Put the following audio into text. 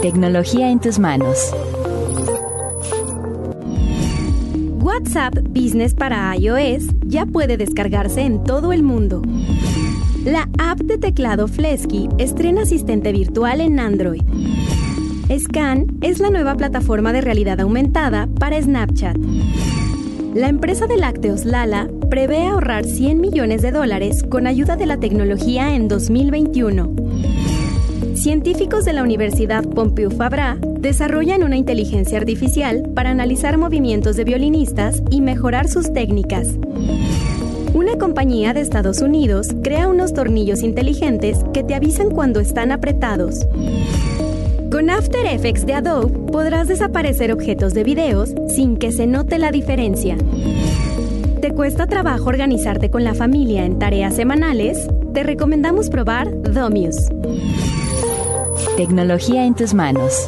Tecnología en tus manos. WhatsApp Business para iOS ya puede descargarse en todo el mundo. La app de teclado Flesky estrena asistente virtual en Android. Scan es la nueva plataforma de realidad aumentada para Snapchat. La empresa de lácteos Lala prevé ahorrar 100 millones de dólares con ayuda de la tecnología en 2021. Científicos de la Universidad Pompeu Fabra desarrollan una inteligencia artificial para analizar movimientos de violinistas y mejorar sus técnicas. Una compañía de Estados Unidos crea unos tornillos inteligentes que te avisan cuando están apretados. Con After Effects de Adobe podrás desaparecer objetos de videos sin que se note la diferencia. ¿Te cuesta trabajo organizarte con la familia en tareas semanales? Te recomendamos probar Domius. Tecnología en tus manos.